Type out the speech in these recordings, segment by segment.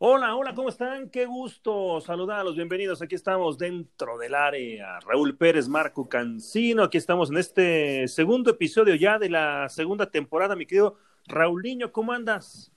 Hola, hola, ¿cómo están? Qué gusto saludarlos, bienvenidos. Aquí estamos dentro del área. Raúl Pérez, Marco Cancino, aquí estamos en este segundo episodio ya de la segunda temporada, mi querido Raulinho, ¿cómo andas?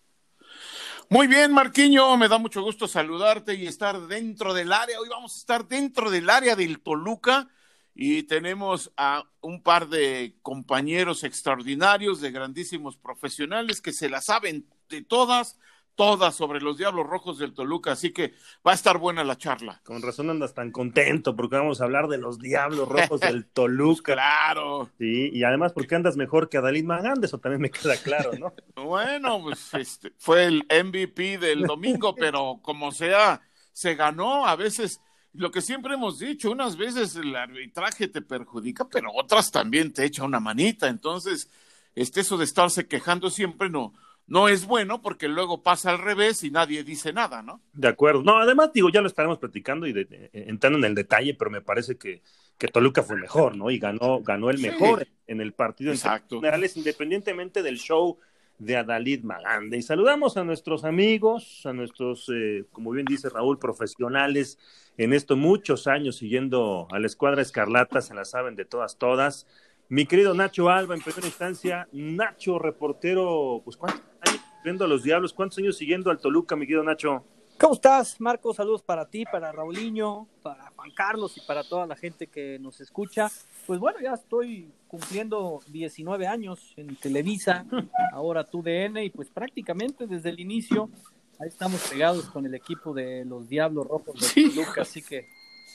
Muy bien, Marquiño, me da mucho gusto saludarte y estar dentro del área. Hoy vamos a estar dentro del área del Toluca y tenemos a un par de compañeros extraordinarios, de grandísimos profesionales que se la saben de todas todas sobre los Diablos Rojos del Toluca, así que va a estar buena la charla. Con razón andas tan contento, porque vamos a hablar de los Diablos Rojos del Toluca. claro. Sí, y además porque andas mejor que Adalid Magán, eso también me queda claro, ¿no? bueno, pues este, fue el MVP del domingo, pero como sea, se ganó, a veces... Lo que siempre hemos dicho, unas veces el arbitraje te perjudica, pero otras también te echa una manita. Entonces, este, eso de estarse quejando siempre no, no es bueno porque luego pasa al revés y nadie dice nada, ¿no? De acuerdo. No, además, digo, ya lo estaremos platicando y entrando en el detalle, pero me parece que, que Toluca fue mejor, ¿no? Y ganó, ganó el mejor en el partido Exacto. en generales, independientemente del show de Adalid Magande. Y saludamos a nuestros amigos, a nuestros, eh, como bien dice Raúl, profesionales en esto, muchos años siguiendo a la escuadra Escarlata, se la saben de todas, todas. Mi querido Nacho Alba, en primera instancia, Nacho, reportero, pues ¿cuántos años viendo a los Diablos? ¿Cuántos años siguiendo al Toluca, mi querido Nacho? ¿Cómo estás, Marco? Saludos para ti, para Raulinho, para Juan Carlos y para toda la gente que nos escucha. Pues bueno, ya estoy cumpliendo 19 años en Televisa, ahora TUDN, y pues prácticamente desde el inicio ahí estamos pegados con el equipo de los Diablos Rojos de. Toluca, así que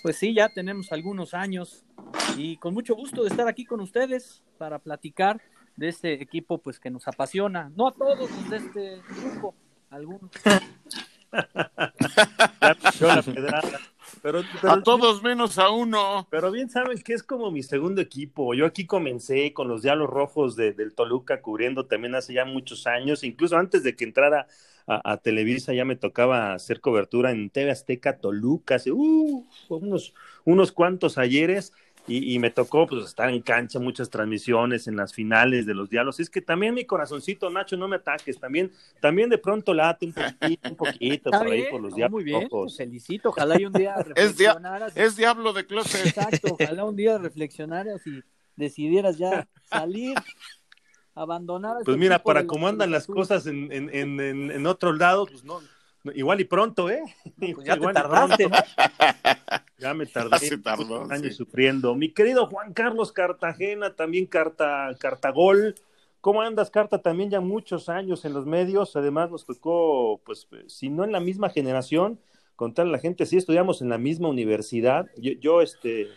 pues sí, ya tenemos algunos años y con mucho gusto de estar aquí con ustedes para platicar de este equipo pues que nos apasiona, no a todos los de este grupo, algunos. Pero, pero- A todos menos a uno. Pero bien saben que es como mi segundo equipo. Yo aquí comencé con los Diablos Rojos de- del Toluca, cubriendo también hace ya muchos años, incluso antes de que entrara a, a Televisa ya me tocaba hacer cobertura en TV Azteca Toluca, hace uh, unos, unos cuantos ayeres. Y, y me tocó pues estar en cancha, muchas transmisiones en las finales de los diálogos. Es que también mi corazoncito, Nacho, no me ataques, también, también de pronto late un poquito, un poquito por ahí por los no, diablos muy bien, te felicito. Ojalá y un día Es, dia- reflexionaras. es diablo de closet. Exacto, ojalá un día reflexionaras y decidieras ya salir, abandonar. Pues este mira, para cómo andan las cosas en, en, en, en, en otro lado, pues no, no, igual y pronto, ¿eh? Pues ya te Igual y tardaste. Ya me tardé Ya se tardó, años sí. sufriendo. Mi querido Juan Carlos Cartagena, también Carta, Cartagol. ¿Cómo andas, Carta? También ya muchos años en los medios. Además, nos tocó, pues, si no en la misma generación, contarle a la gente, sí estudiamos en la misma universidad. Yo, yo este,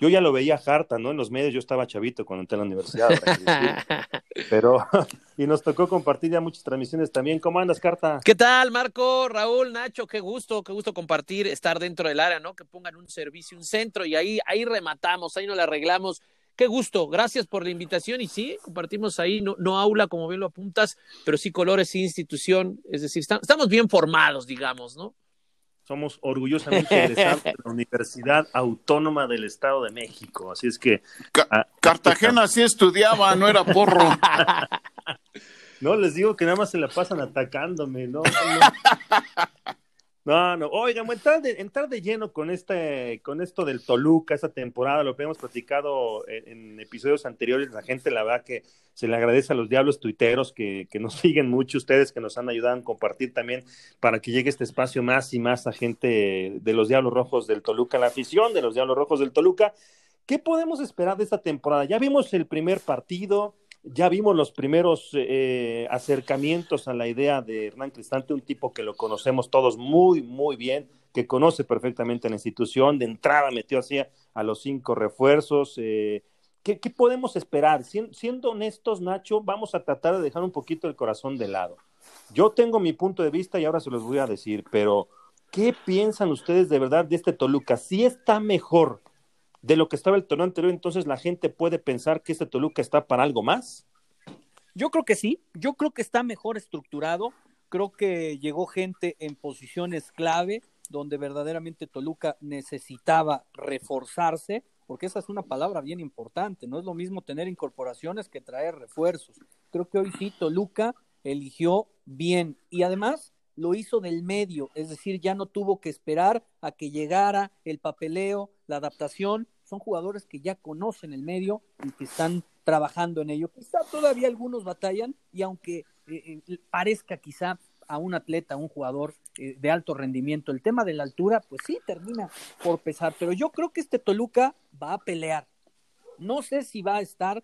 yo ya lo veía Harta, ¿no? En los medios, yo estaba chavito cuando entré a la universidad. Pero, y nos tocó compartir ya muchas transmisiones también. ¿Cómo andas, Carta? ¿Qué tal, Marco, Raúl, Nacho? Qué gusto, qué gusto compartir, estar dentro del área, ¿no? Que pongan un servicio, un centro y ahí, ahí rematamos, ahí nos la arreglamos. Qué gusto, gracias por la invitación y sí, compartimos ahí, no, no aula como bien lo apuntas, pero sí colores, sí institución, es decir, está- estamos bien formados, digamos, ¿no? Somos orgullosamente egresados de la Universidad Autónoma del Estado de México. Así es que Ca- ah, Cartagena sí estudiaba, no era porro. no les digo que nada más se la pasan atacándome, no, no. No, no. Oigan, entrar de, entrar de lleno con este, con esto del Toluca, esta temporada, lo que hemos platicado en, episodios anteriores, la gente, la verdad que se le agradece a los diablos tuiteros que, que nos siguen mucho, ustedes que nos han ayudado a compartir también para que llegue este espacio más y más a gente de los Diablos Rojos del Toluca, la afición de los Diablos Rojos del Toluca. ¿Qué podemos esperar de esta temporada? Ya vimos el primer partido, ya vimos los primeros eh, acercamientos a la idea de Hernán Cristante, un tipo que lo conocemos todos muy, muy bien, que conoce perfectamente la institución, de entrada metió así a, los cinco refuerzos. Eh, ¿qué, ¿qué, podemos esperar? Sien, siendo honestos, Nacho, vamos a tratar de dejar un poquito el corazón de lado. Yo tengo mi punto de vista y ahora se los voy a decir, pero ¿qué piensan ustedes de verdad de este Toluca? Si está mejor de lo que estaba el torneo anterior, entonces la gente puede pensar que este Toluca está para algo más. Yo creo que sí, yo creo que está mejor estructurado, creo que llegó gente en posiciones clave donde verdaderamente Toluca necesitaba reforzarse, porque esa es una palabra bien importante, no es lo mismo tener incorporaciones que traer refuerzos. Creo que hoy sí Toluca eligió bien y además lo hizo del medio, es decir, ya no tuvo que esperar a que llegara el papeleo, la adaptación. Son jugadores que ya conocen el medio y que están trabajando en ello. Quizá todavía algunos batallan y aunque eh, eh, parezca quizá a un atleta, a un jugador eh, de alto rendimiento, el tema de la altura, pues sí, termina por pesar. Pero yo creo que este Toluca va a pelear. No sé si va a estar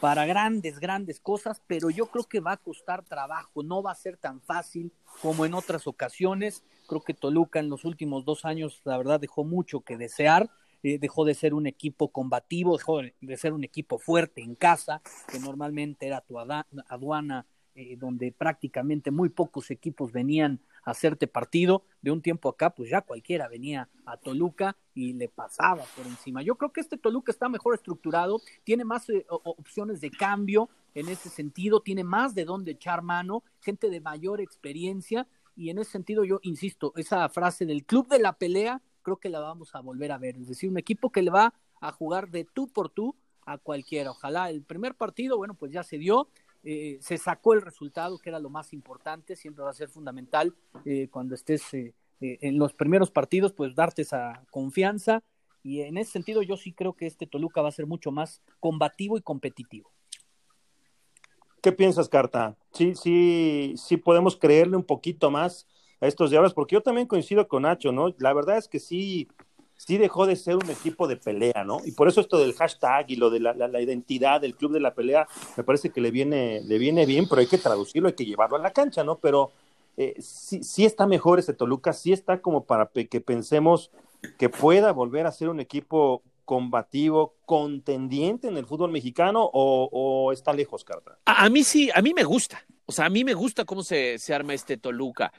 para grandes, grandes cosas, pero yo creo que va a costar trabajo, no va a ser tan fácil como en otras ocasiones. Creo que Toluca en los últimos dos años, la verdad, dejó mucho que desear. Eh, dejó de ser un equipo combativo, dejó de ser un equipo fuerte en casa, que normalmente era tu aduana, eh, donde prácticamente muy pocos equipos venían a hacerte partido. De un tiempo acá, pues ya cualquiera venía a Toluca y le pasaba por encima. Yo creo que este Toluca está mejor estructurado, tiene más eh, opciones de cambio en ese sentido, tiene más de dónde echar mano, gente de mayor experiencia. Y en ese sentido, yo insisto, esa frase del club de la pelea creo que la vamos a volver a ver. Es decir, un equipo que le va a jugar de tú por tú a cualquiera. Ojalá el primer partido, bueno, pues ya se dio. Eh, se sacó el resultado, que era lo más importante, siempre va a ser fundamental eh, cuando estés eh, en los primeros partidos, pues darte esa confianza. Y en ese sentido, yo sí creo que este Toluca va a ser mucho más combativo y competitivo. ¿Qué piensas, Carta? Sí, sí, sí podemos creerle un poquito más a estos diablos, porque yo también coincido con Nacho, ¿no? La verdad es que sí, sí dejó de ser un equipo de pelea, ¿no? Y por eso esto del hashtag y lo de la, identidad del club de la pelea, me parece que le viene, le viene bien, pero hay que traducirlo, hay que llevarlo a la cancha, ¿no? Pero eh, sí, sí está mejor ese Toluca, sí está como para que pensemos que pueda volver a ser un equipo combativo, contendiente en el fútbol mexicano o, está lejos, Carta? A, a, mí sí, a mí me gusta. O sea, a mí me gusta cómo se, se arma este Toluca.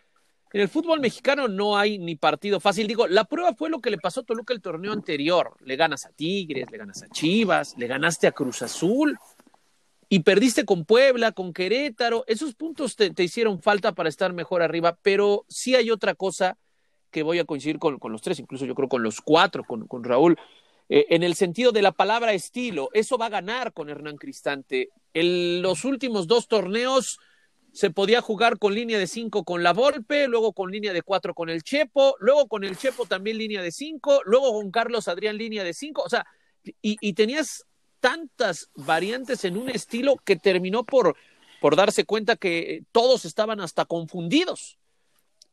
En el fútbol mexicano no hay ni partido fácil. Digo, la prueba fue lo que le pasó a Toluca el torneo anterior. Le ganas a Tigres, le ganas a Chivas, le ganaste a Cruz Azul y perdiste con Puebla, con Querétaro. Esos puntos te, hicieron falta para estar mejor arriba, pero sí hay otra cosa que voy a coincidir con, los tres, incluso yo creo con los cuatro, con, Raúl, eh, en el sentido de la palabra estilo. Eso va a ganar con Hernán Cristante. En los últimos dos torneos se podía jugar con línea de cinco con la Volpe, luego con línea de cuatro con el Chepo, luego con el Chepo también línea de cinco, luego con Carlos Adrián línea de cinco, o sea, y, tenías tantas variantes en un estilo que terminó por, por darse cuenta que todos estaban hasta confundidos.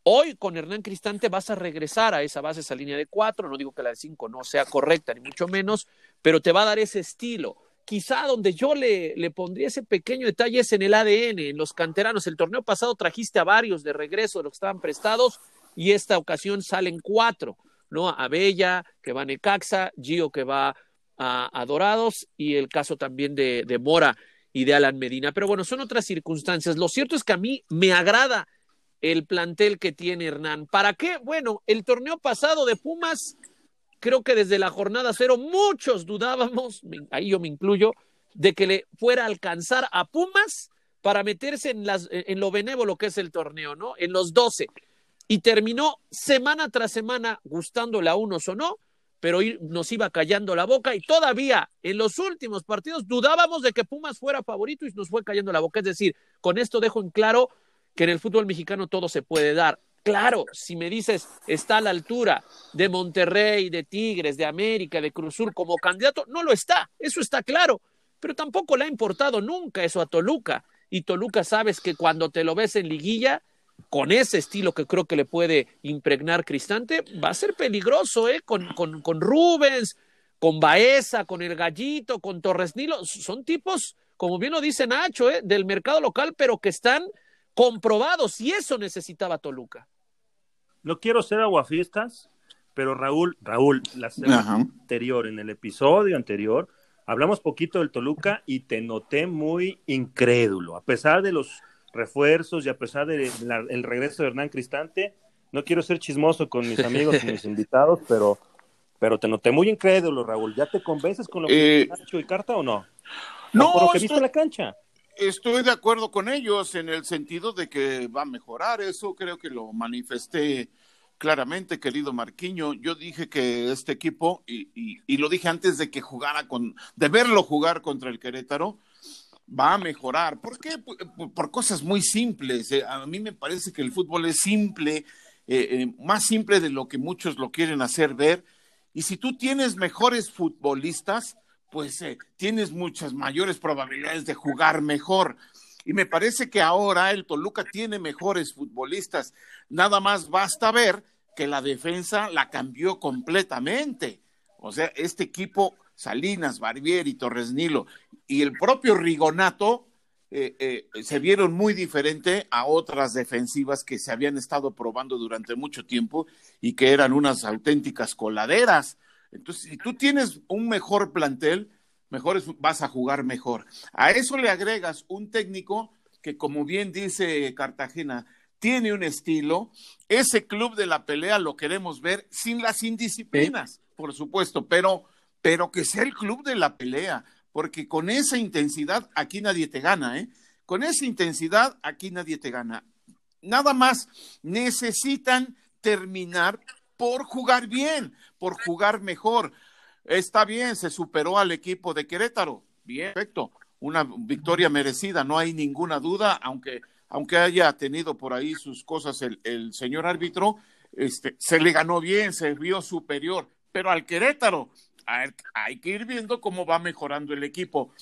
Hoy con Hernán Cristante vas a regresar a esa base, esa línea de cuatro, no digo que la de cinco no sea correcta, ni mucho menos, pero te va a dar ese estilo quizá donde yo le, le, pondría ese pequeño detalle es en el ADN, en los canteranos. El torneo pasado trajiste a varios de regreso de los que estaban prestados y esta ocasión salen cuatro, ¿no? Abella, que va a Necaxa, Gio, que va a, Dorados y el caso también de, de Mora y de Alan Medina. Pero bueno, son otras circunstancias. Lo cierto es que a mí me agrada el plantel que tiene Hernán. ¿Para qué? Bueno, el torneo pasado de Pumas creo que desde la jornada cero muchos dudábamos, ahí yo me incluyo, de que le fuera a alcanzar a Pumas para meterse en, las, en lo benévolo que es el torneo, ¿no? En los doce. Y terminó semana tras semana gustándole a unos o no, pero nos iba callando la boca y todavía en los últimos partidos dudábamos de que Pumas fuera favorito y nos fue callando la boca. Es decir, con esto dejo en claro que en el fútbol mexicano todo se puede dar. Claro, si me dices está a la altura de Monterrey, de Tigres, de América, de Cruzul como candidato, no lo está, eso está claro, pero tampoco le ha importado nunca eso a Toluca. Y Toluca sabes que cuando te lo ves en liguilla, con ese estilo que creo que le puede impregnar Cristante, va a ser peligroso, ¿eh? Con, con, con Rubens, con Baeza, con el Gallito, con Torres Nilo, son tipos, como bien lo dice Nacho, ¿eh? del mercado local, pero que están comprobados y eso necesitaba Toluca no quiero ser aguafiestas, pero Raúl, Raúl, la semana anterior, en el episodio anterior, hablamos poquito del Toluca y te noté muy incrédulo, a pesar de los refuerzos y a pesar del regreso de Hernán Cristante. No quiero ser chismoso con mis amigos y mis invitados, pero, pero te noté muy incrédulo, Raúl. ¿Ya te convences con lo que eh, Nacho y Carta o no? No, por lo que viste en la cancha. Estoy de acuerdo con ellos en el sentido de que va a mejorar. Eso creo que lo manifesté claramente, querido Marquiño. Yo dije que este equipo, y, lo dije antes de que jugara con, de verlo jugar contra el Querétaro, va a mejorar. ¿Por qué? Por, cosas muy simples. Eh, a mí me parece que el fútbol es simple, eh, eh, más simple de lo que muchos lo quieren hacer ver. Y si tú tienes mejores futbolistas, pues tienes muchas mayores probabilidades de jugar mejor. Y me parece que ahora el Toluca tiene mejores futbolistas. Nada más basta ver que la defensa la cambió completamente. O sea, este equipo, Salinas, Barbieri, Torres Nilo y el propio Rigonato, eh, eh, se vieron muy diferente a otras defensivas que se habían estado probando durante mucho tiempo y que eran unas auténticas coladeras. Entonces, si tú tienes un mejor plantel, mejor vas a jugar mejor. A eso le agregas un técnico que, como bien dice Cartagena, tiene un estilo. Ese club de la pelea lo queremos ver sin las indisciplinas, por supuesto, pero, pero que sea el club de la pelea, porque con esa intensidad aquí nadie te gana, ¿eh? Con esa intensidad aquí nadie te gana. Nada más necesitan terminar por jugar bien, por jugar mejor. Está bien, se superó al equipo de Querétaro. Bien, perfecto. Una victoria merecida, no hay ninguna duda, aunque, aunque haya tenido por ahí sus cosas el, señor árbitro, este, se le ganó bien, se vio superior, pero al Querétaro hay que ir viendo cómo va mejorando el equipo.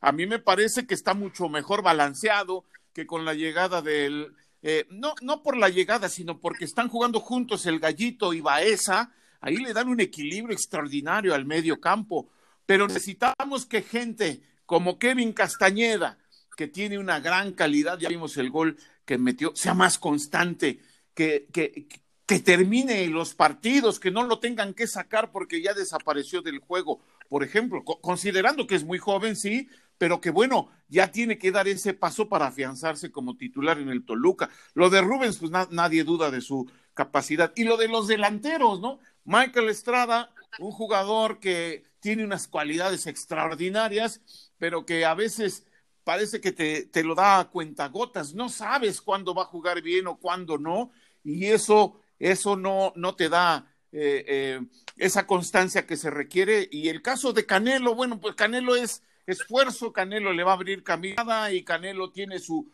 A mí me parece que está mucho mejor balanceado que con la llegada del, eh, no, no por la llegada, sino porque están jugando juntos el Gallito y Baeza, ahí le dan un equilibrio extraordinario al medio campo, pero necesitamos que gente como Kevin Castañeda, que tiene una gran calidad, ya vimos el gol que metió, sea más constante, que, que, que termine los partidos, que no lo tengan que sacar porque ya desapareció del juego. Por ejemplo, considerando que es muy joven, sí, pero que bueno, ya tiene que dar ese paso para afianzarse como titular en el Toluca. Lo de Rubens, pues nadie duda de su capacidad. Y lo de los delanteros, ¿no? Michael Estrada, un jugador que tiene unas cualidades extraordinarias, pero que a veces parece que te, te lo da a cuentagotas. No sabes cuándo va a jugar bien o cuándo no, y eso eso no, no te da eh, eh, esa constancia que se requiere. Y el caso de Canelo, bueno, pues Canelo es esfuerzo, Canelo le va a abrir caminada y Canelo tiene su,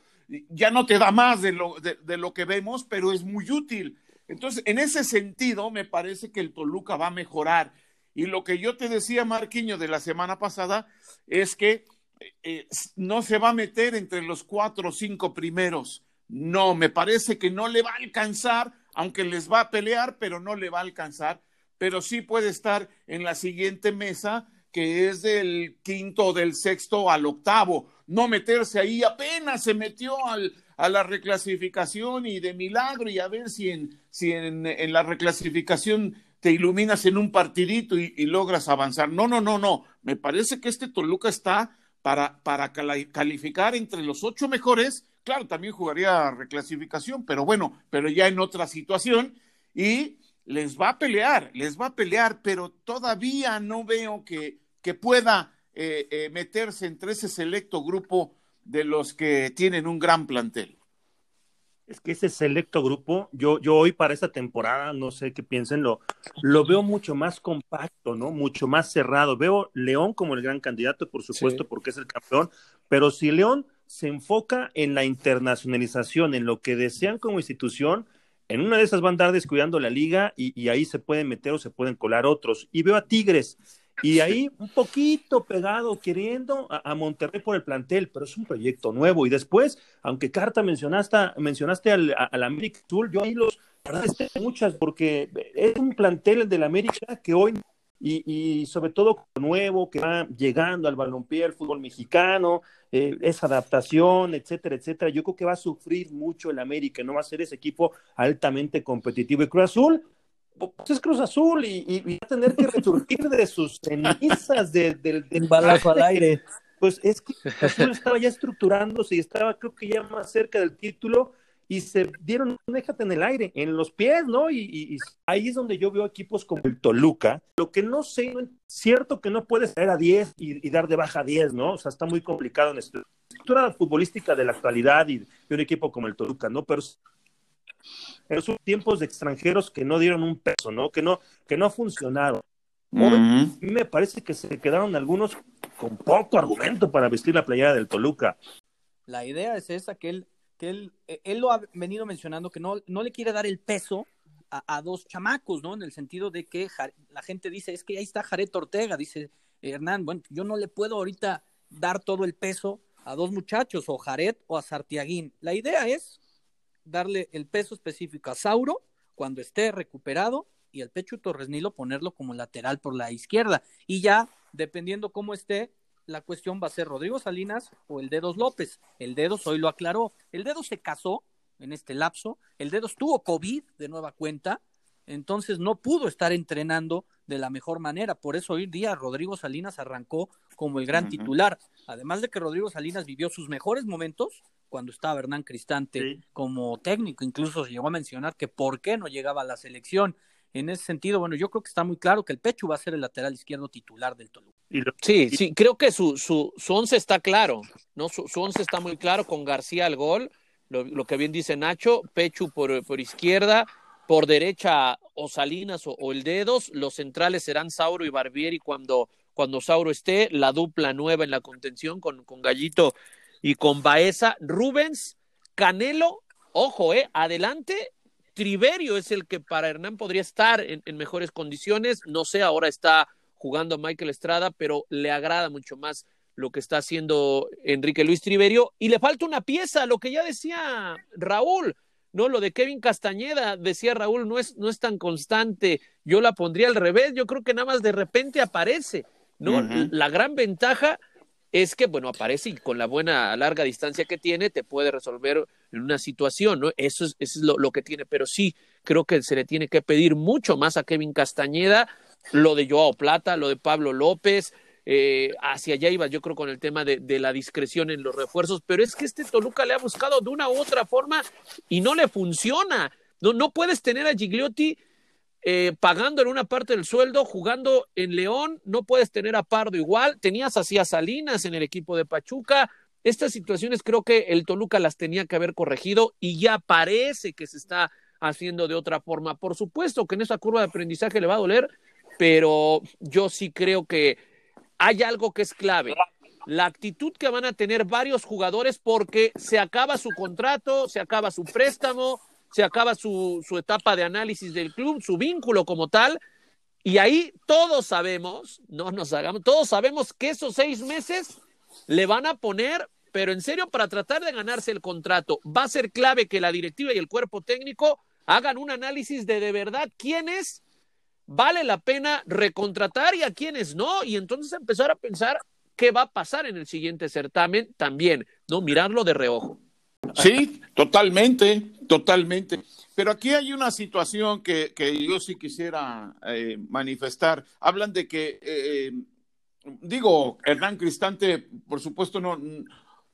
ya no te da más de lo, de, lo que vemos, pero es muy útil. Entonces, en ese sentido, me parece que el Toluca va a mejorar. Y lo que yo te decía, Marquiño, de la semana pasada, es que eh, no se va a meter entre los cuatro o cinco primeros. No, me parece que no le va a alcanzar aunque les va a pelear, pero no le va a alcanzar, pero sí puede estar en la siguiente mesa, que es del quinto del sexto al octavo, no meterse ahí, apenas se metió al, a la reclasificación y de milagro y a ver si en, si en, en la reclasificación te iluminas en un partidito y, y, logras avanzar. No, no, no, no. Me parece que este Toluca está para, para calificar entre los ocho mejores Claro, también jugaría reclasificación, pero bueno, pero ya en otra situación y les va a pelear, les va a pelear, pero todavía no veo que, que pueda eh, eh, meterse entre ese selecto grupo de los que tienen un gran plantel. Es que ese selecto grupo, yo, yo hoy para esta temporada, no sé qué piensen, lo, lo veo mucho más compacto, ¿no? Mucho más cerrado. Veo León como el gran candidato, por supuesto, porque es el campeón, pero si León se enfoca en la internacionalización, en lo que desean como institución. En una de esas van a andar descuidando la liga y, ahí se pueden meter o se pueden colar otros. Y veo a Tigres y ahí un poquito pegado, queriendo a, Monterrey por el plantel, pero es un proyecto nuevo. Y después, aunque Carta mencionaste, mencionaste al, al América Azul, yo ahí los, muchas, porque es un plantel del América que hoy y, sobre todo nuevo que va llegando al balompié, al fútbol mexicano, eh, esa adaptación, etcétera, etcétera. Yo creo que va a sufrir mucho el América, no va a ser ese equipo altamente competitivo. Y Cruz Azul, pues es Cruz Azul y, va a tener que resurgir de sus cenizas del de, balazo al aire. Pues es que Cruz Azul estaba ya estructurándose y estaba, creo que ya más cerca del título y se dieron, déjate en el aire, en los pies, ¿no? Y, ahí es donde yo veo equipos como el Toluca. Lo que no sé, cierto que no puedes caer a 10 y, dar de baja a 10, ¿no? O sea, está muy complicado en la estructura futbolística de la actualidad y de un equipo como el Toluca, ¿no? Pero en los tiempos de extranjeros que no dieron un peso, ¿no? Que no, que no funcionaron. A mí me parece que se quedaron algunos con poco argumento para vestir la playera del Toluca. La idea es esa, que él, que él, eh, él lo ha venido mencionando, que no, no le quiere dar el peso a, dos chamacos, ¿no? En el sentido de que la gente dice, es que ahí está Jared Ortega, dice Hernán, bueno, yo no le puedo ahorita dar todo el peso a dos muchachos, o Jared o a Sartiaguín. La idea es darle el peso específico a Sauro cuando esté recuperado y al Pecho Torres Nilo ponerlo como lateral por la izquierda. Y ya, dependiendo cómo esté, la cuestión va a ser Rodrigo Salinas o el Dedos López. El Dedos hoy lo aclaró. El Dedos se casó en este lapso. El Dedos tuvo COVID de nueva cuenta. Entonces no pudo estar entrenando de la mejor manera. Por eso hoy día Rodrigo Salinas arrancó como el gran titular. Además de que Rodrigo Salinas vivió sus mejores momentos cuando estaba Hernán Cristante como técnico. Incluso se llegó a mencionar que por qué no llegaba a la selección en ese sentido, bueno, yo creo que está muy claro que el Pecho va a ser el lateral izquierdo titular del Toluca. Sí, sí, creo que su, su, su once está claro, ¿no? Su, su, once está muy claro con García al gol, lo, lo que bien dice Nacho, Pechu por, por izquierda, por derecha o Salinas o, o, el Dedos, los centrales serán Sauro y Barbieri cuando, cuando Sauro esté, la dupla nueva en la contención con, con Gallito y con Baeza, Rubens, Canelo, ojo, eh, adelante Triverio es el que para Hernán podría estar en, en, mejores condiciones. No sé, ahora está jugando Michael Estrada, pero le agrada mucho más lo que está haciendo Enrique Luis Triverio. Y le falta una pieza, lo que ya decía Raúl, ¿no? Lo de Kevin Castañeda, decía Raúl, no es, no es tan constante. Yo la pondría al revés, yo creo que nada más de repente aparece, ¿no? Uh -huh. La gran ventaja es que, bueno, aparece y con la buena larga distancia que tiene, te puede resolver una situación, ¿no? Eso es, eso es lo, lo, que tiene, pero sí, creo que se le tiene que pedir mucho más a Kevin Castañeda, lo de Joao Plata, lo de Pablo López, eh, hacia allá iba yo creo con el tema de, de, la discreción en los refuerzos, pero es que este Toluca le ha buscado de una u otra forma y no le funciona. No, no puedes tener a Gigliotti eh, pagando en una parte del sueldo, jugando en León, no puedes tener a Pardo igual, tenías así a Salinas en el equipo de Pachuca, estas situaciones creo que el Toluca las tenía que haber corregido y ya parece que se está haciendo de otra forma. Por supuesto que en esa curva de aprendizaje le va a doler, pero yo sí creo que hay algo que es clave. La actitud que van a tener varios jugadores porque se acaba su contrato, se acaba su préstamo, se acaba su, etapa de análisis del club, su vínculo como tal, y ahí todos sabemos, no nos hagamos, todos sabemos que esos seis meses le van a poner, pero en serio, para tratar de ganarse el contrato, va a ser clave que la directiva y el cuerpo técnico hagan un análisis de de verdad quiénes vale la pena recontratar y a quiénes no, y entonces empezar a pensar qué va a pasar en el siguiente certamen también, ¿no? Mirarlo de reojo. Sí, totalmente, totalmente. Pero aquí hay una situación que, yo sí quisiera eh, manifestar. Hablan de que, eh, digo, Hernán Cristante, por supuesto, no,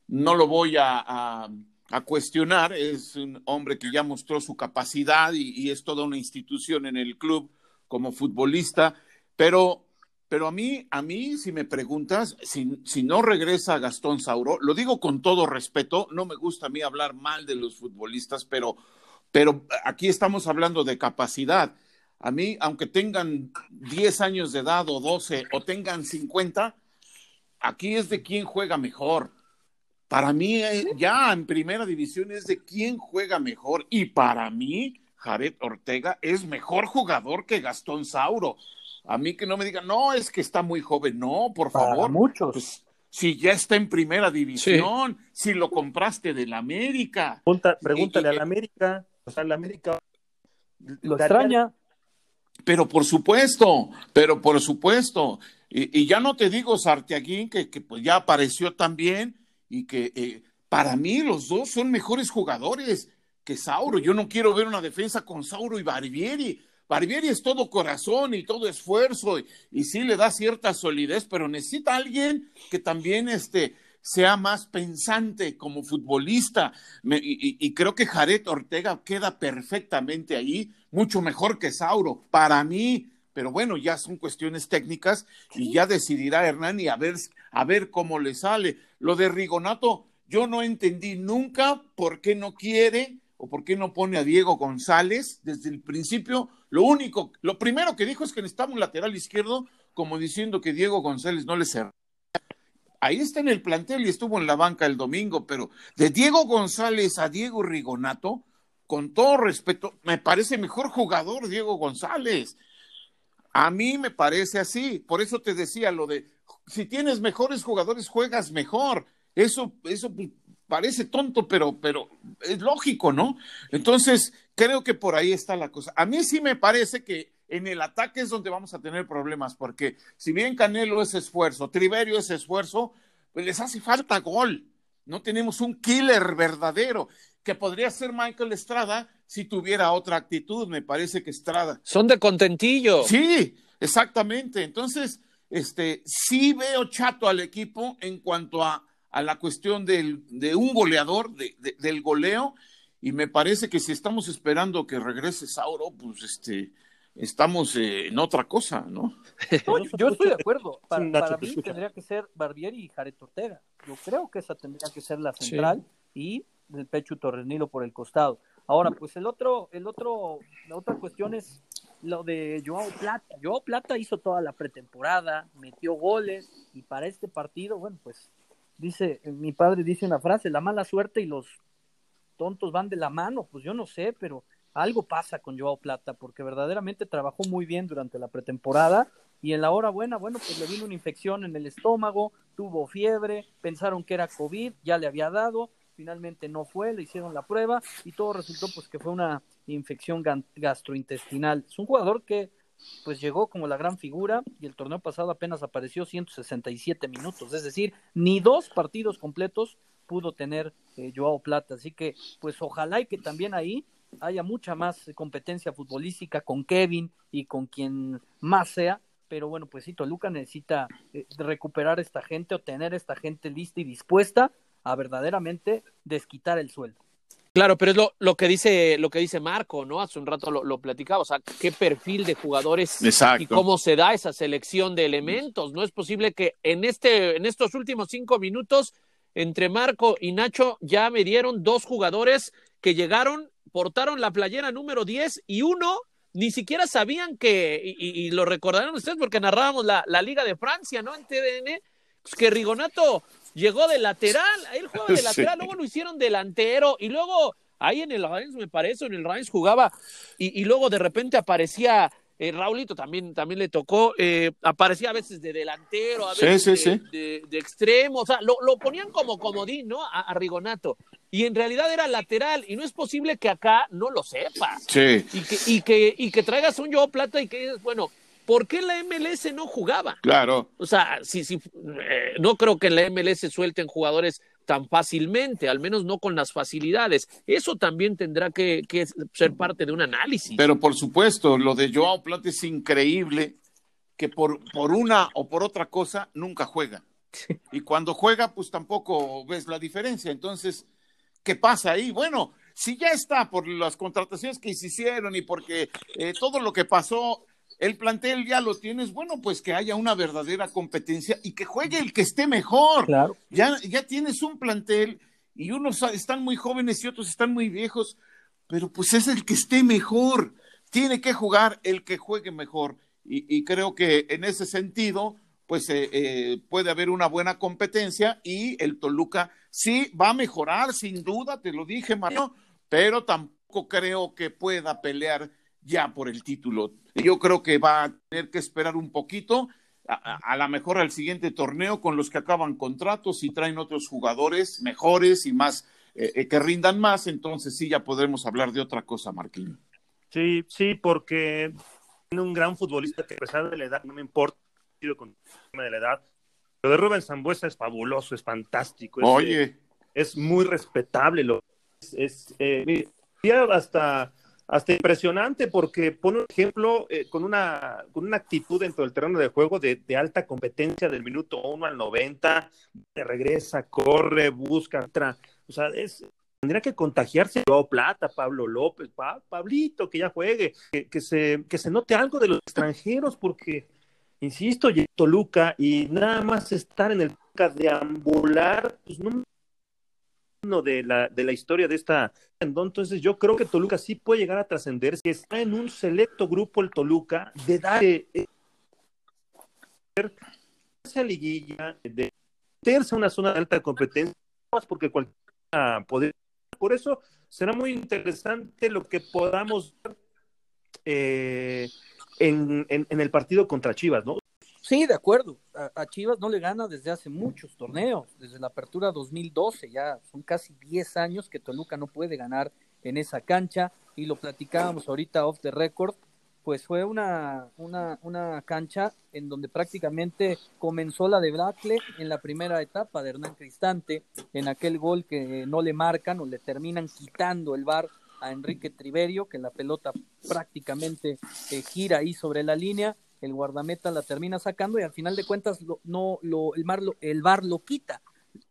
no lo voy a, a, a, cuestionar. Es un hombre que ya mostró su capacidad y, y es toda una institución en el club como futbolista. Pero pero a mí, a mí, si me preguntas, si, no regresa Gastón Sauro, lo digo con todo respeto, no me gusta a mí hablar mal de los futbolistas, pero, pero aquí estamos hablando de capacidad. A mí, aunque tengan 10 años de edad o 12 o tengan 50, aquí es de quién juega mejor. Para mí, ya en primera división es de quién juega mejor. Y para mí, Jared Ortega es mejor jugador que Gastón Sauro. A mí que no me digan, no, es que está muy joven. No, por Para favor. muchos. Pues, si ya está en primera división, sí. si lo compraste del América. Pregunta, pregúntale al América. O sea, el América. Lo extraña. Pero por supuesto, pero por supuesto. Y, y ya no te digo, Sartiaguín, que, que pues ya apareció también y que eh, para mí los dos son mejores jugadores que Sauro. Yo no quiero ver una defensa con Sauro y Barbieri. Barbieri es todo corazón y todo esfuerzo y, y, sí le da cierta solidez, pero necesita alguien que también este, sea más pensante como futbolista. Me, y, y, creo que Jared Ortega queda perfectamente ahí, mucho mejor que Sauro, para mí. Pero bueno, ya son cuestiones técnicas y ya decidirá Hernán y a ver, a ver cómo le sale. Lo de Rigonato, yo no entendí nunca por qué no quiere o por qué no pone a Diego González desde el principio. Lo único, lo primero que dijo es que necesitaba un lateral izquierdo, como diciendo que Diego González no le servía. ahí está en el plantel y estuvo en la banca el domingo, pero de Diego González a Diego Rigonato, con todo respeto, me parece mejor jugador Diego González. A mí me parece así, por eso te decía lo de, si tienes mejores jugadores, juegas mejor. Eso, eso parece tonto, pero, pero es lógico, ¿no? Entonces, creo que por ahí está la cosa. A mí sí me parece que en el ataque es donde vamos a tener problemas, porque si bien Canelo es esfuerzo, Triverio es esfuerzo, pues les hace falta gol. No tenemos un killer verdadero, que podría ser Michael Estrada si tuviera otra actitud, me parece que Estrada. Son de contentillo. Sí, exactamente. Entonces, este, sí veo chato al equipo en cuanto a, a la cuestión del, de un goleador, de, del goleo, y me parece que si estamos esperando que regrese Sauro, pues este, estamos eh, en otra cosa, ¿no? yo estoy de acuerdo. Para, mí tendría que ser Barbieri y Jared Ortega. Yo creo que esa tendría que ser la central y el Pecho Torrenilo por el costado. Ahora, pues el otro, el otro, la otra cuestión es lo de Joao Plata. Joao Plata hizo toda la pretemporada, metió goles y para este partido, bueno, pues dice, mi padre dice una frase, la mala suerte y los tontos van de la mano, pues yo no sé, pero algo pasa con Joao Plata, porque verdaderamente trabajó muy bien durante la pretemporada y en la hora buena, bueno, pues le vino una infección en el estómago, tuvo fiebre, pensaron que era COVID, ya le había dado, finalmente no fue, le hicieron la prueba y todo resultó pues que fue una infección gastrointestinal. Es un jugador que pues llegó como la gran figura y el torneo pasado apenas apareció 167 minutos, es decir, ni dos partidos completos pudo tener eh, Joao Plata, así que pues ojalá y que también ahí haya mucha más competencia futbolística con Kevin y con quien más sea, pero bueno, pues sí, Toluca necesita eh, recuperar esta gente o tener esta gente lista y dispuesta a verdaderamente desquitar el sueldo. Claro, pero es lo, lo, que dice lo que dice Marco, ¿no? Hace un rato lo, lo platicaba, o sea, qué perfil de jugadores y cómo se da esa selección de elementos. No es posible que en este, en estos últimos cinco minutos, entre Marco y Nacho, ya me dieron dos jugadores que llegaron, portaron la playera número 10 y uno ni siquiera sabían que, y, lo recordarán ustedes porque narrábamos la, la Liga de Francia, ¿no? En TDN, pues que Rigonato llegó de lateral, él jugaba de lateral, luego lo hicieron delantero y luego ahí en el Reims me parece, en el Reims jugaba y, y luego de repente aparecía eh, Raulito también, también le tocó, eh, aparecía a veces de delantero, a veces de, de, extremo, o sea, lo, lo, ponían como comodín, ¿no? A, Rigonato. Y en realidad era lateral, y no es posible que acá no lo sepas. Sí. Y que, y que, y que traigas un yo plata y que dices, bueno, ¿por qué la MLS no jugaba? Claro. O sea, sí, sí, eh, no creo que en la MLS suelten jugadores tan fácilmente, al menos no con las facilidades. Eso también tendrá que, ser parte de un análisis. Pero por supuesto, lo de Joao Plata es increíble que por, por una o por otra cosa nunca juega. Y cuando juega, pues tampoco ves la diferencia. Entonces, ¿qué pasa ahí? Bueno, si ya está por las contrataciones que se hicieron y porque eh, todo lo que pasó el plantel ya lo tienes, bueno, pues que haya una verdadera competencia y que juegue el que esté mejor. Claro. Ya, ya tienes un plantel y unos están muy jóvenes y otros están muy viejos, pero pues es el que esté mejor. Tiene que jugar el que juegue mejor. Y, creo que en ese sentido, pues eh, eh, puede haber una buena competencia y el Toluca sí va a mejorar, sin duda, te lo dije, Mario, pero tampoco creo que pueda pelear ya por el título. Yo creo que va a tener que esperar un poquito, a, lo mejor al siguiente torneo con los que acaban contratos y traen otros jugadores mejores y más eh, eh, que rindan más, entonces sí ya podremos hablar de otra cosa, Marquinhos. Sí, sí, porque tiene un gran futbolista que a pesar de la edad, no me importa con de la edad, pero de Rubén Zambuesa es fabuloso, es fantástico. Es, Oye. Eh, es muy respetable. Lo, es, es hasta hasta impresionante porque pone un ejemplo eh, con, una, con una actitud dentro del terreno de juego de, alta competencia del minuto 1 al 90, regresa, corre, busca, otra. O sea, es, tendría que contagiarse Joao Plata, Pablo López, Pablito, que ya juegue, que, se, que se note algo de los extranjeros porque, insisto, Toluca y nada más estar en el deambular, pues no de la, de la historia de esta. Entonces, yo creo que Toluca sí puede llegar a trascender, que está en un selecto grupo el Toluca, de dar esa liguilla, de meterse a una zona de alta competencia, porque cualquiera poder. Por eso será muy interesante lo que podamos ver eh, en, en, el partido contra Chivas, ¿no? Sí, de acuerdo. A, Chivas no le gana desde hace muchos torneos, desde la apertura 2012, ya son casi 10 años que Toluca no puede ganar en esa cancha. Y lo platicábamos ahorita off the record, pues fue una, una, una cancha en donde prácticamente comenzó la debacle en la primera etapa de Hernán Cristante, en aquel gol que no le marcan o le terminan quitando el bar a Enrique Triverio, que la pelota prácticamente eh, gira ahí sobre la línea, el guardameta la termina sacando y al final de cuentas lo, no lo, el, mar lo, el bar lo quita.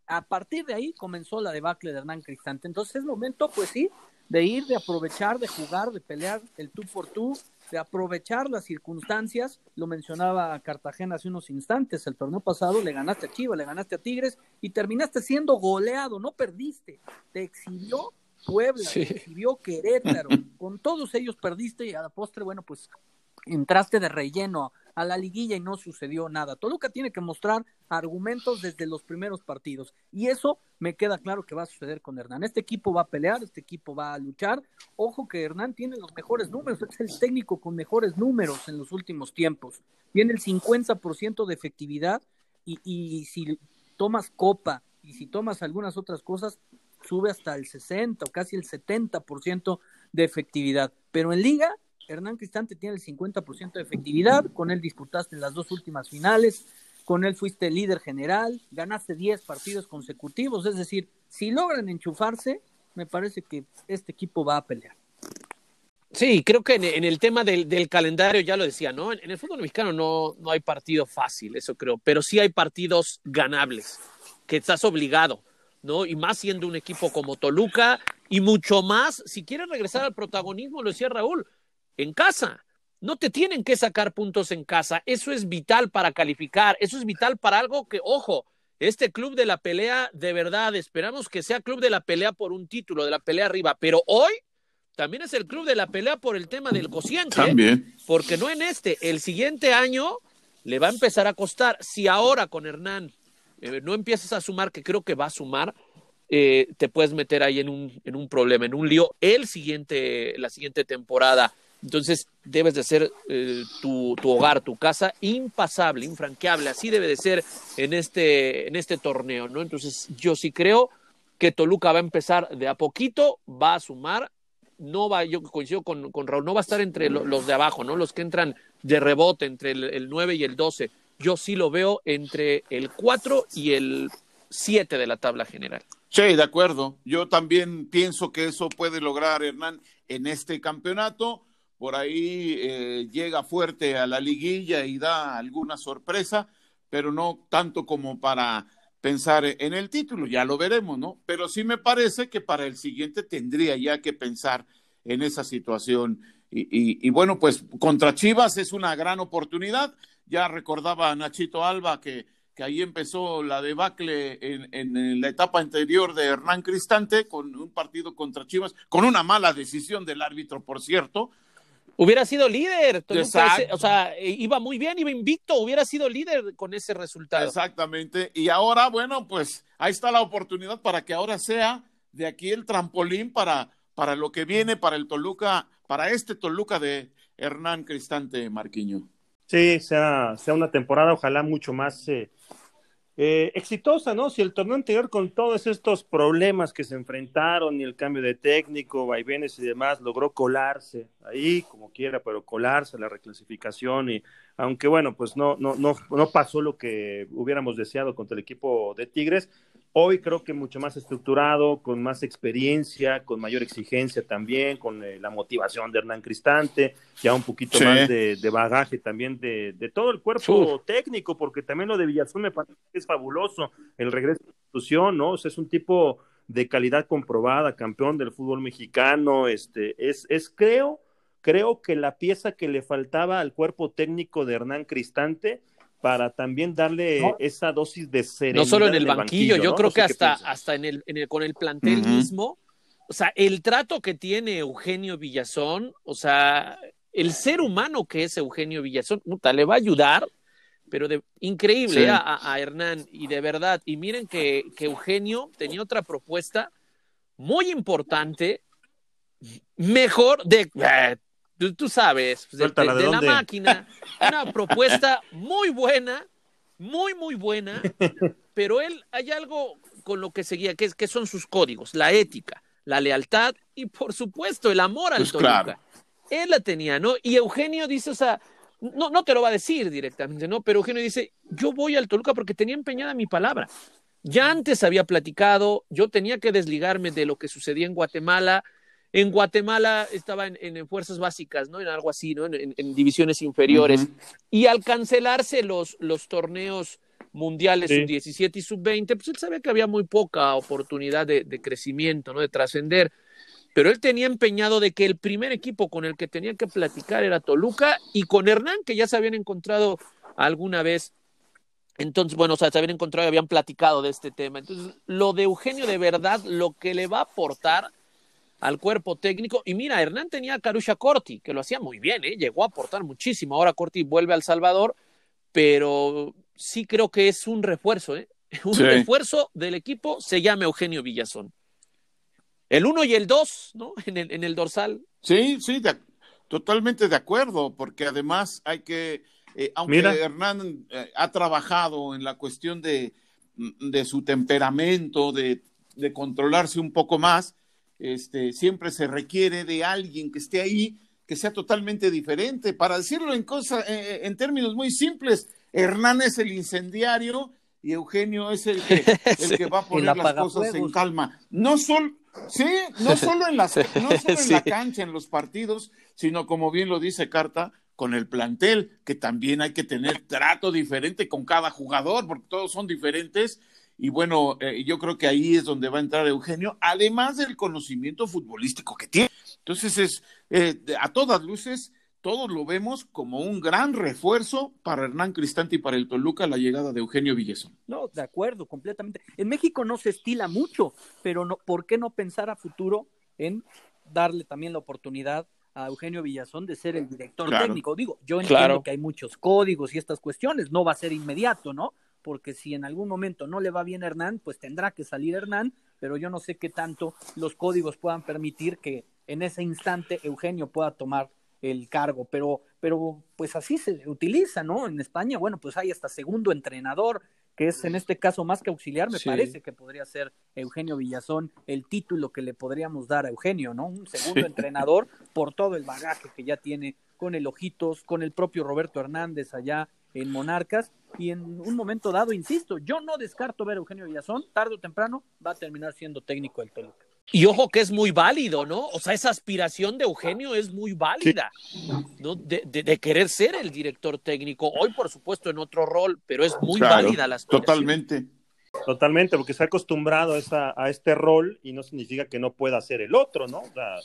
A partir de ahí comenzó la debacle de Hernán Cristante. Entonces es momento, pues sí, de ir, de aprovechar, de jugar, de pelear el tú por tú, de aprovechar las circunstancias. Lo mencionaba Cartagena hace unos instantes, el torneo pasado le ganaste a Chivas, le ganaste a Tigres y terminaste siendo goleado, no perdiste, te exhibió Puebla, sí. te exhibió Querétaro, con todos ellos perdiste y a la postre, bueno, pues entraste de relleno a la liguilla y no sucedió nada. Toluca tiene que mostrar argumentos desde los primeros partidos y eso me queda claro que va a suceder con Hernán. Este equipo va a pelear, este equipo va a luchar. Ojo que Hernán tiene los mejores números, es el técnico con mejores números en los últimos tiempos. Tiene el 50% de efectividad y, y si tomas copa y si tomas algunas otras cosas, sube hasta el 60 o casi el 70% de efectividad. Pero en liga Hernán Cristante tiene el 50% de efectividad, con él disputaste las dos últimas finales, con él fuiste líder general, ganaste 10 partidos consecutivos, es decir, si logran enchufarse, me parece que este equipo va a pelear. Sí, creo que en, el tema del, calendario ya lo decía, ¿no? En, en, el fútbol mexicano no, no hay partido fácil, eso creo, pero sí hay partidos ganables, que estás obligado, ¿no? Y más siendo un equipo como Toluca, y mucho más, si quieres regresar al protagonismo, lo decía Raúl, en casa. No te tienen que sacar puntos en casa. Eso es vital para calificar. Eso es vital para algo que, ojo, este club de la pelea, de verdad, esperamos que sea club de la pelea por un título, de la pelea arriba. Pero hoy también es el club de la pelea por el tema del cociente. También. ¿eh? Porque no en este, el siguiente año le va a empezar a costar. Si ahora con Hernán eh, no empiezas a sumar, que creo que va a sumar, eh, te puedes meter ahí en un, en un problema, en un lío el siguiente, la siguiente temporada. Entonces debes de ser eh, tu, hogar, tu casa, impasable, infranqueable. Así debe de ser en este, en este torneo, ¿no? Entonces yo sí creo que Toluca va a empezar de a poquito, va a sumar, no va, yo coincido con, Raúl, no va a estar entre lo, los de abajo, ¿no? Los que entran de rebote entre el, el 9 y el 12. Yo sí lo veo entre el 4 y el 7 de la tabla general. Sí, de acuerdo. Yo también pienso que eso puede lograr Hernán en este campeonato por ahí eh, llega fuerte a la liguilla y da alguna sorpresa, pero no tanto como para pensar en el título, ya lo veremos, ¿no? Pero sí me parece que para el siguiente tendría ya que pensar en esa situación. Y, bueno, pues contra Chivas es una gran oportunidad. Ya recordaba Nachito Alba que, que ahí empezó la debacle en, la etapa anterior de Hernán Cristante con un partido contra Chivas, con una mala decisión del árbitro, por cierto, Hubiera sido líder, Toluca, o sea, iba muy bien, iba invicto, hubiera sido líder con ese resultado. Exactamente, y ahora, bueno, pues ahí está la oportunidad para que ahora sea de aquí el trampolín para, para lo que viene, para el Toluca, para este Toluca de Hernán Cristante Marquiño. Sí, sea, sea una temporada, ojalá mucho más eh, eh, exitosa, ¿no? Si el torneo anterior con todos estos problemas que se enfrentaron y el cambio de técnico, vaivenes y demás, logró colarse ahí como quiera, pero colarse la reclasificación y aunque bueno, pues no, no, no, no pasó lo que hubiéramos deseado contra el equipo de Tigres, Hoy creo que mucho más estructurado, con más experiencia, con mayor exigencia también, con eh, la motivación de Hernán Cristante, ya un poquito sí. más de, de, bagaje también de, de todo el cuerpo Uf. técnico, porque también lo de Villazón me parece que es fabuloso, el regreso a la institución, ¿no? O sea, es un tipo de calidad comprobada, campeón del fútbol mexicano, este, es, es creo, creo que la pieza que le faltaba al cuerpo técnico de Hernán Cristante para también darle no. esa dosis de serenidad. No solo en el, banquillo, banquillo, yo ¿no? creo no que hasta, hasta en el, en el, con el plantel uh -huh. mismo, o sea, el trato que tiene Eugenio Villazón, o sea, el ser humano que es Eugenio Villazón, puta, le va a ayudar pero de, increíble a, Hernán y de verdad. Y miren que, Eugenio tenía otra propuesta muy importante, mejor de, eh, tú, sabes, de, la máquina, una propuesta muy buena, muy, muy buena, pero él hay algo con lo que seguía, que, es, que son sus códigos, la ética, la lealtad y por supuesto el amor al pues Toluca. Él la tenía, ¿no? Y Eugenio dice, o sea, no, no te lo va a decir directamente, ¿no? Pero Eugenio dice, yo voy al Toluca porque tenía empeñada mi palabra. Ya antes había platicado, yo tenía que desligarme de lo que sucedía en Guatemala. En Guatemala estaba en, fuerzas básicas, ¿no? En algo así, ¿no? En, divisiones inferiores. Y al cancelarse los, los torneos mundiales sub-17 y sub-20, pues él sabía que había muy poca oportunidad de, de crecimiento, ¿no? De trascender pero él tenía empeñado de que el primer equipo con el que tenía que platicar era Toluca y con Hernán, que ya se habían encontrado alguna vez. Entonces, bueno, o sea, se habían encontrado y habían platicado de este tema. Entonces, lo de Eugenio de verdad, lo que le va a aportar al cuerpo técnico. Y mira, Hernán tenía a Carusha Corti, que lo hacía muy bien, ¿eh? llegó a aportar muchísimo. Ahora Corti vuelve al Salvador, pero sí creo que es un refuerzo, ¿eh? Un refuerzo del equipo se llama Eugenio Villazón. El uno y el dos, ¿no? En el, en el dorsal. Sí, sí, totalmente de acuerdo, porque además hay que, eh, aunque Hernán eh, ha trabajado en la cuestión de, de su temperamento, de, de, controlarse un poco más, este, siempre se requiere de alguien que esté ahí, que sea totalmente diferente. Para decirlo en, cosa, eh, en términos muy simples, Hernán es el incendiario y Eugenio es el que, el que va a poner las cosas en calma. No solo Sí, no solo en, las, no solo en la cancha, en los partidos, sino como bien lo dice Carta, con el plantel, que también hay que tener trato diferente con cada jugador, porque todos son diferentes. Y bueno, eh, yo creo que ahí es donde va a entrar Eugenio, además del conocimiento futbolístico que tiene. Entonces es, eh, a todas luces, todos lo vemos como un gran refuerzo para Hernán Cristante y para el Toluca la llegada de Eugenio Villesón. No, de acuerdo, completamente. En México no se estila mucho, pero no, ¿por qué no pensar a futuro en darle también la oportunidad a Eugenio Villazón de ser el director técnico? Digo, yo entiendo que hay muchos códigos y estas cuestiones, no va a ser inmediato, ¿no? Porque si en algún momento no le va bien a Hernán, pues tendrá que salir Hernán, pero yo no sé qué tanto los códigos puedan permitir que en ese instante Eugenio pueda tomar el cargo, pero, pero pues así se utiliza, ¿no? En España, bueno, pues hay hasta segundo entrenador, que es en este caso más que auxiliar, me parece que podría ser Eugenio Villazón el título que le podríamos dar a Eugenio, ¿no? Un segundo entrenador por todo el bagaje que ya tiene con el Ojitos, con el propio Roberto Hernández allá en Monarcas, y en un momento dado, insisto, yo no descarto ver a Eugenio Villazón, tarde o temprano va a terminar siendo técnico del Toluca. Y ojo que es muy válido, ¿no? O sea, esa aspiración de Eugenio es muy válida, ¿no? De, querer ser el director técnico. Hoy, por supuesto, en otro rol, pero es muy válida la aspiración. Totalmente. Totalmente, porque se ha acostumbrado a, a, este rol y no significa que no pueda ser el otro, ¿no? O sea,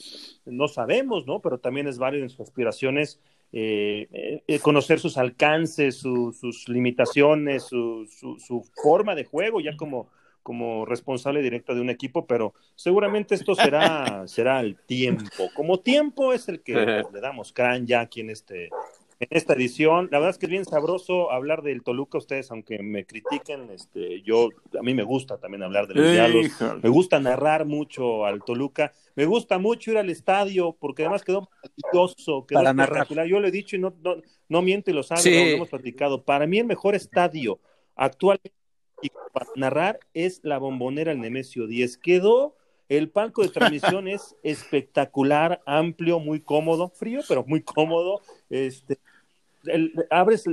no sabemos, ¿no? Pero también es válido en sus aspiraciones eh, eh, conocer sus alcances, sus limitaciones, su, su, su, forma de juego, ya como como responsable directo de un equipo, pero seguramente esto será, será el tiempo. Como tiempo es el que le damos crán ya aquí en este en esta edición. La verdad es que es bien sabroso hablar del Toluca, ustedes, aunque me critiquen, este, yo, a mí me gusta también hablar de los diálogos, me gusta narrar mucho al Toluca, me gusta mucho ir al estadio, porque además quedó maravilloso, quedó Para espectacular. Yo lo he dicho y no, no, no miento y lo saben, lo hemos platicado. Para mí el mejor estadio actualmente y para narrar es la bombonera el Nemesio 10. Quedó, el palco de transmisión es espectacular, amplio, muy cómodo, frío, pero muy cómodo. Este, abres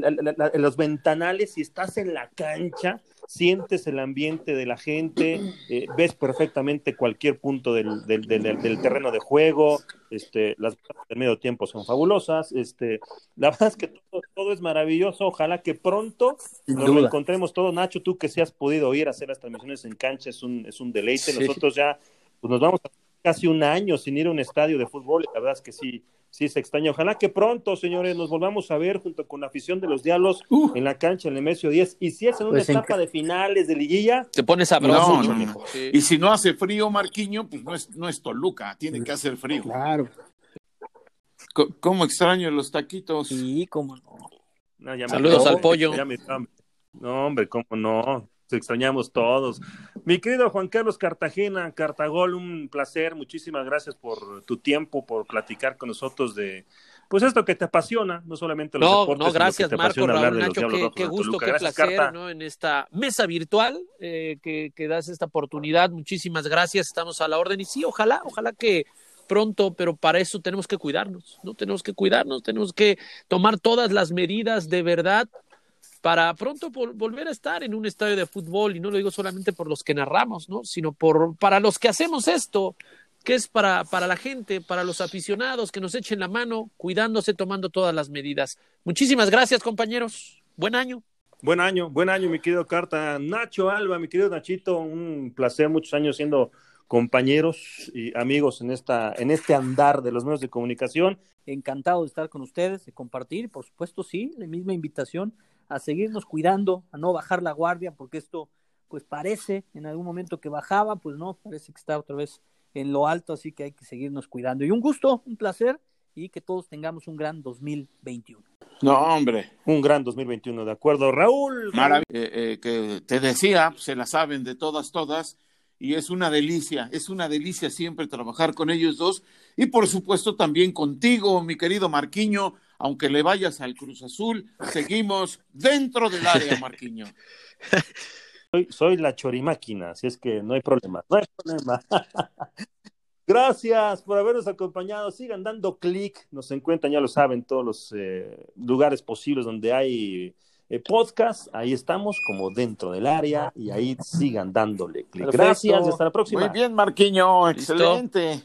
los ventanales y estás en la cancha, sientes el ambiente de la gente, eh, ves perfectamente cualquier punto del, del, del, terreno de juego, este, las del medio tiempo son fabulosas, este, la verdad es que todo, es maravilloso, ojalá que pronto nos lo encontremos todo, Nacho, tú que si has podido ir a hacer las transmisiones en cancha, es un, es un deleite, nosotros ya pues nos vamos a casi un año sin ir a un estadio de fútbol, la verdad es que sí, sí se extraña. Ojalá que pronto, señores, nos volvamos a ver junto con la afición de los diálogos en la cancha en el Nemesio 10. Y si es en una pues etapa de finales de liguilla, te pones sabroso. Y si no hace frío, Marquiño, pues no es, no es Toluca, tiene que hacer frío. Claro. ¿Cómo extraño los taquitos? Sí, cómo no. No, ya me- Saludos no, al pollo. ya me- no, hombre, cómo no. Te extrañamos todos. Mi querido Juan Carlos Cartagena, Cartagol, un placer. Muchísimas gracias por tu tiempo, por platicar con nosotros de, pues esto que te apasiona, no solamente los No, deportes, no, sino gracias que te Marco, Raúl, Nacho, qué, gusto, qué Gracias, placer. En esta mesa virtual eh, que, que das esta oportunidad. Muchísimas gracias, estamos a la orden. Y sí, ojalá, ojalá que pronto, pero para eso tenemos que cuidarnos, ¿no? Tenemos que cuidarnos, tenemos que tomar todas las medidas de verdad para pronto vol- volver a estar en un estadio de fútbol, y no lo digo solamente por los que narramos, ¿no? Sino por, para los que hacemos esto, que es para, para la gente, para los aficionados, que nos echen la mano, cuidándose, tomando todas las medidas. Muchísimas gracias, compañeros. Buen año. Buen año, buen año, mi querido Carta. Nacho Alba, mi querido Nachito, un placer, muchos años siendo compañeros y amigos en esta, en este andar de los medios de comunicación. Encantado de estar con ustedes, de compartir, por supuesto, sí, la misma invitación a seguirnos cuidando, a no bajar la guardia, porque esto, pues parece en algún momento que bajaba, pues no, parece que está otra vez en lo alto, así que hay que seguirnos cuidando. Y un gusto, un placer, y que todos tengamos un gran 2021. No, hombre. Un gran 2021, ¿de acuerdo? Raúl. Marav- eh, eh, que te decía, se la saben de todas, todas, y es una delicia, es una delicia siempre trabajar con ellos dos, y por supuesto también contigo, mi querido Marquiño, aunque le vayas al Cruz Azul, seguimos dentro del área, Marquiño. Soy, soy la chorimáquina, así es que no hay problema, no hay problema. Gracias por habernos acompañado. Sigan dando clic. Nos encuentran, ya lo saben, todos los eh, lugares posibles donde hay eh, podcast. Ahí estamos, como dentro del área, y ahí sigan dándole clic. Gracias y hasta la próxima. Muy bien, Marquiño, Listo. excelente.